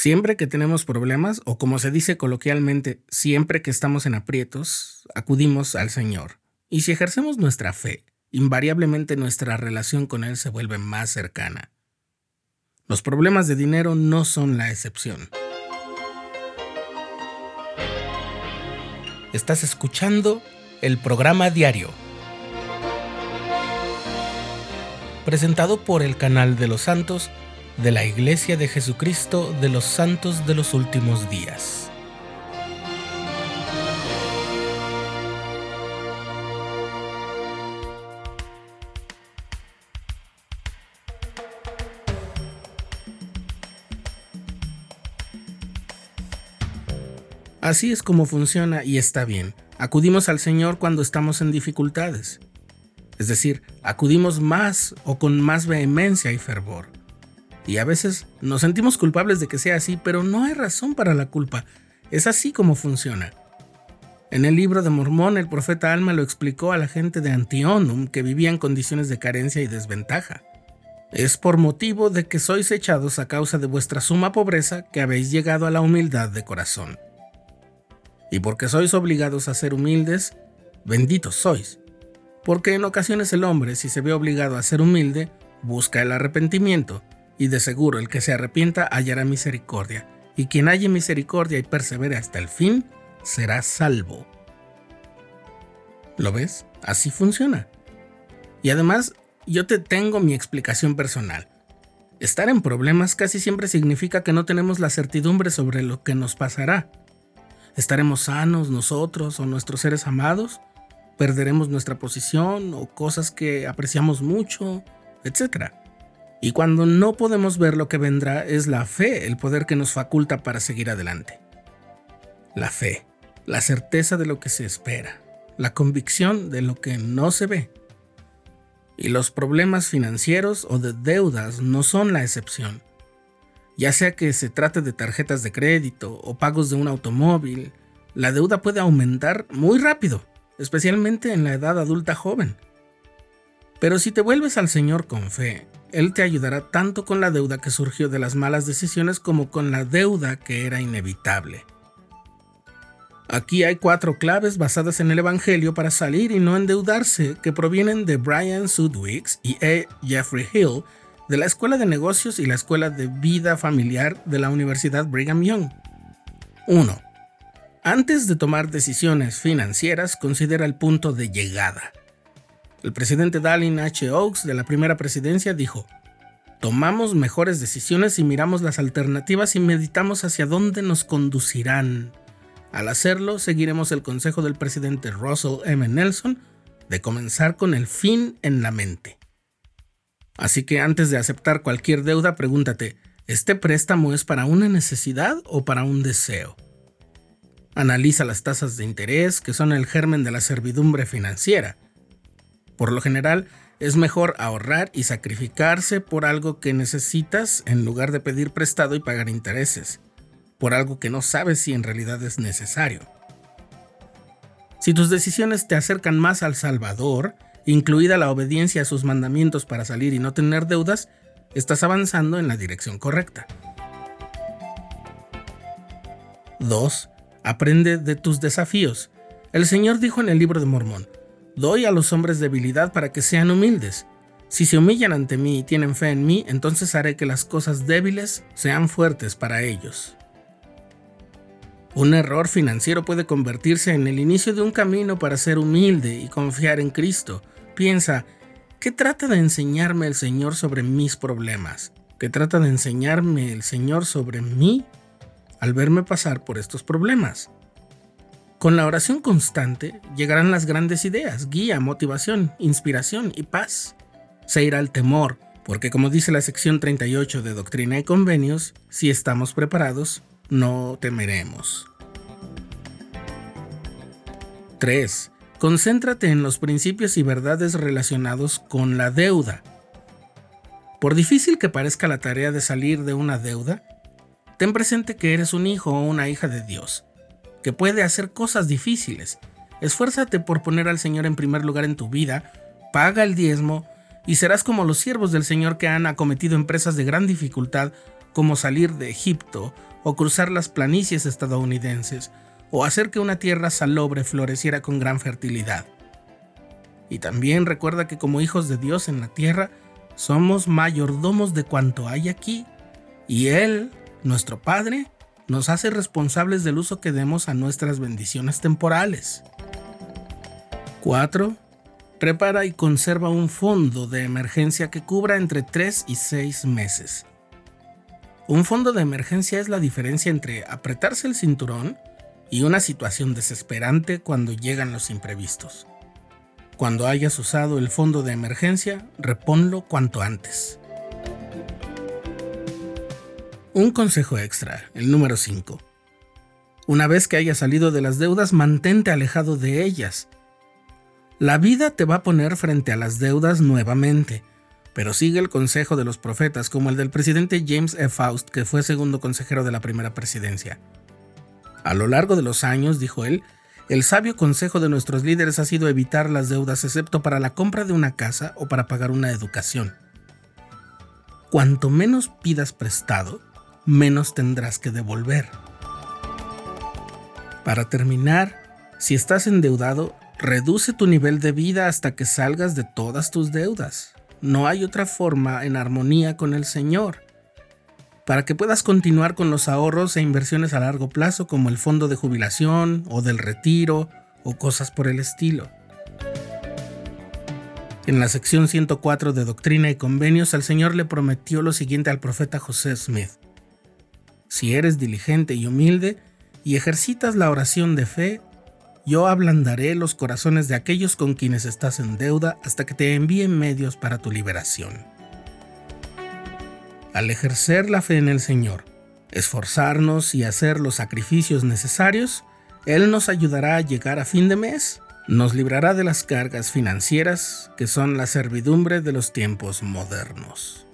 Siempre que tenemos problemas, o como se dice coloquialmente, siempre que estamos en aprietos, acudimos al Señor. Y si ejercemos nuestra fe, invariablemente nuestra relación con Él se vuelve más cercana. Los problemas de dinero no son la excepción. Estás escuchando el programa diario, presentado por el canal de los santos de la Iglesia de Jesucristo de los Santos de los Últimos Días. Así es como funciona y está bien. Acudimos al Señor cuando estamos en dificultades. Es decir, acudimos más o con más vehemencia y fervor. Y a veces nos sentimos culpables de que sea así, pero no hay razón para la culpa. Es así como funciona. En el libro de Mormón, el profeta Alma lo explicó a la gente de Antionum que vivía en condiciones de carencia y desventaja. Es por motivo de que sois echados a causa de vuestra suma pobreza que habéis llegado a la humildad de corazón. Y porque sois obligados a ser humildes, benditos sois. Porque en ocasiones el hombre, si se ve obligado a ser humilde, busca el arrepentimiento, y de seguro el que se arrepienta hallará misericordia, y quien halle misericordia y persevere hasta el fin, será salvo. ¿Lo ves? Así funciona. Y además, yo te tengo mi explicación personal. Estar en problemas casi siempre significa que no tenemos la certidumbre sobre lo que nos pasará. ¿Estaremos sanos nosotros o nuestros seres amados? ¿Perderemos nuestra posición o cosas que apreciamos mucho? Etcétera. Y cuando no podemos ver lo que vendrá es la fe el poder que nos faculta para seguir adelante. La fe, la certeza de lo que se espera, la convicción de lo que no se ve. Y los problemas financieros o de deudas no son la excepción. Ya sea que se trate de tarjetas de crédito o pagos de un automóvil, la deuda puede aumentar muy rápido, especialmente en la edad adulta joven. Pero si te vuelves al Señor con fe, él te ayudará tanto con la deuda que surgió de las malas decisiones como con la deuda que era inevitable. Aquí hay cuatro claves basadas en el Evangelio para salir y no endeudarse que provienen de Brian Sudwicks y E. Jeffrey Hill de la Escuela de Negocios y la Escuela de Vida Familiar de la Universidad Brigham Young. 1. Antes de tomar decisiones financieras, considera el punto de llegada. El presidente Dallin H. Oaks de la primera presidencia dijo, Tomamos mejores decisiones y miramos las alternativas y meditamos hacia dónde nos conducirán. Al hacerlo, seguiremos el consejo del presidente Russell M. Nelson de comenzar con el fin en la mente. Así que antes de aceptar cualquier deuda, pregúntate, ¿este préstamo es para una necesidad o para un deseo? Analiza las tasas de interés, que son el germen de la servidumbre financiera. Por lo general, es mejor ahorrar y sacrificarse por algo que necesitas en lugar de pedir prestado y pagar intereses, por algo que no sabes si en realidad es necesario. Si tus decisiones te acercan más al Salvador, incluida la obediencia a sus mandamientos para salir y no tener deudas, estás avanzando en la dirección correcta. 2. Aprende de tus desafíos. El Señor dijo en el libro de Mormón, Doy a los hombres debilidad para que sean humildes. Si se humillan ante mí y tienen fe en mí, entonces haré que las cosas débiles sean fuertes para ellos. Un error financiero puede convertirse en el inicio de un camino para ser humilde y confiar en Cristo. Piensa, ¿qué trata de enseñarme el Señor sobre mis problemas? ¿Qué trata de enseñarme el Señor sobre mí al verme pasar por estos problemas? Con la oración constante llegarán las grandes ideas, guía, motivación, inspiración y paz. Se irá el temor, porque como dice la sección 38 de Doctrina y Convenios, si estamos preparados, no temeremos. 3. Concéntrate en los principios y verdades relacionados con la deuda. Por difícil que parezca la tarea de salir de una deuda, ten presente que eres un hijo o una hija de Dios que puede hacer cosas difíciles. Esfuérzate por poner al Señor en primer lugar en tu vida, paga el diezmo y serás como los siervos del Señor que han acometido empresas de gran dificultad como salir de Egipto o cruzar las planicies estadounidenses, o hacer que una tierra salobre floreciera con gran fertilidad. Y también recuerda que como hijos de Dios en la tierra, somos mayordomos de cuanto hay aquí, y Él, nuestro Padre, nos hace responsables del uso que demos a nuestras bendiciones temporales. 4. Prepara y conserva un fondo de emergencia que cubra entre 3 y 6 meses. Un fondo de emergencia es la diferencia entre apretarse el cinturón y una situación desesperante cuando llegan los imprevistos. Cuando hayas usado el fondo de emergencia, reponlo cuanto antes. Un consejo extra, el número 5. Una vez que hayas salido de las deudas, mantente alejado de ellas. La vida te va a poner frente a las deudas nuevamente, pero sigue el consejo de los profetas como el del presidente James E. Faust, que fue segundo consejero de la primera presidencia. A lo largo de los años, dijo él, el sabio consejo de nuestros líderes ha sido evitar las deudas excepto para la compra de una casa o para pagar una educación. Cuanto menos pidas prestado, menos tendrás que devolver. Para terminar, si estás endeudado, reduce tu nivel de vida hasta que salgas de todas tus deudas. No hay otra forma en armonía con el Señor. Para que puedas continuar con los ahorros e inversiones a largo plazo como el fondo de jubilación o del retiro o cosas por el estilo. En la sección 104 de Doctrina y Convenios, el Señor le prometió lo siguiente al profeta José Smith. Si eres diligente y humilde y ejercitas la oración de fe, yo ablandaré los corazones de aquellos con quienes estás en deuda hasta que te envíen medios para tu liberación. Al ejercer la fe en el Señor, esforzarnos y hacer los sacrificios necesarios, Él nos ayudará a llegar a fin de mes, nos librará de las cargas financieras que son la servidumbre de los tiempos modernos.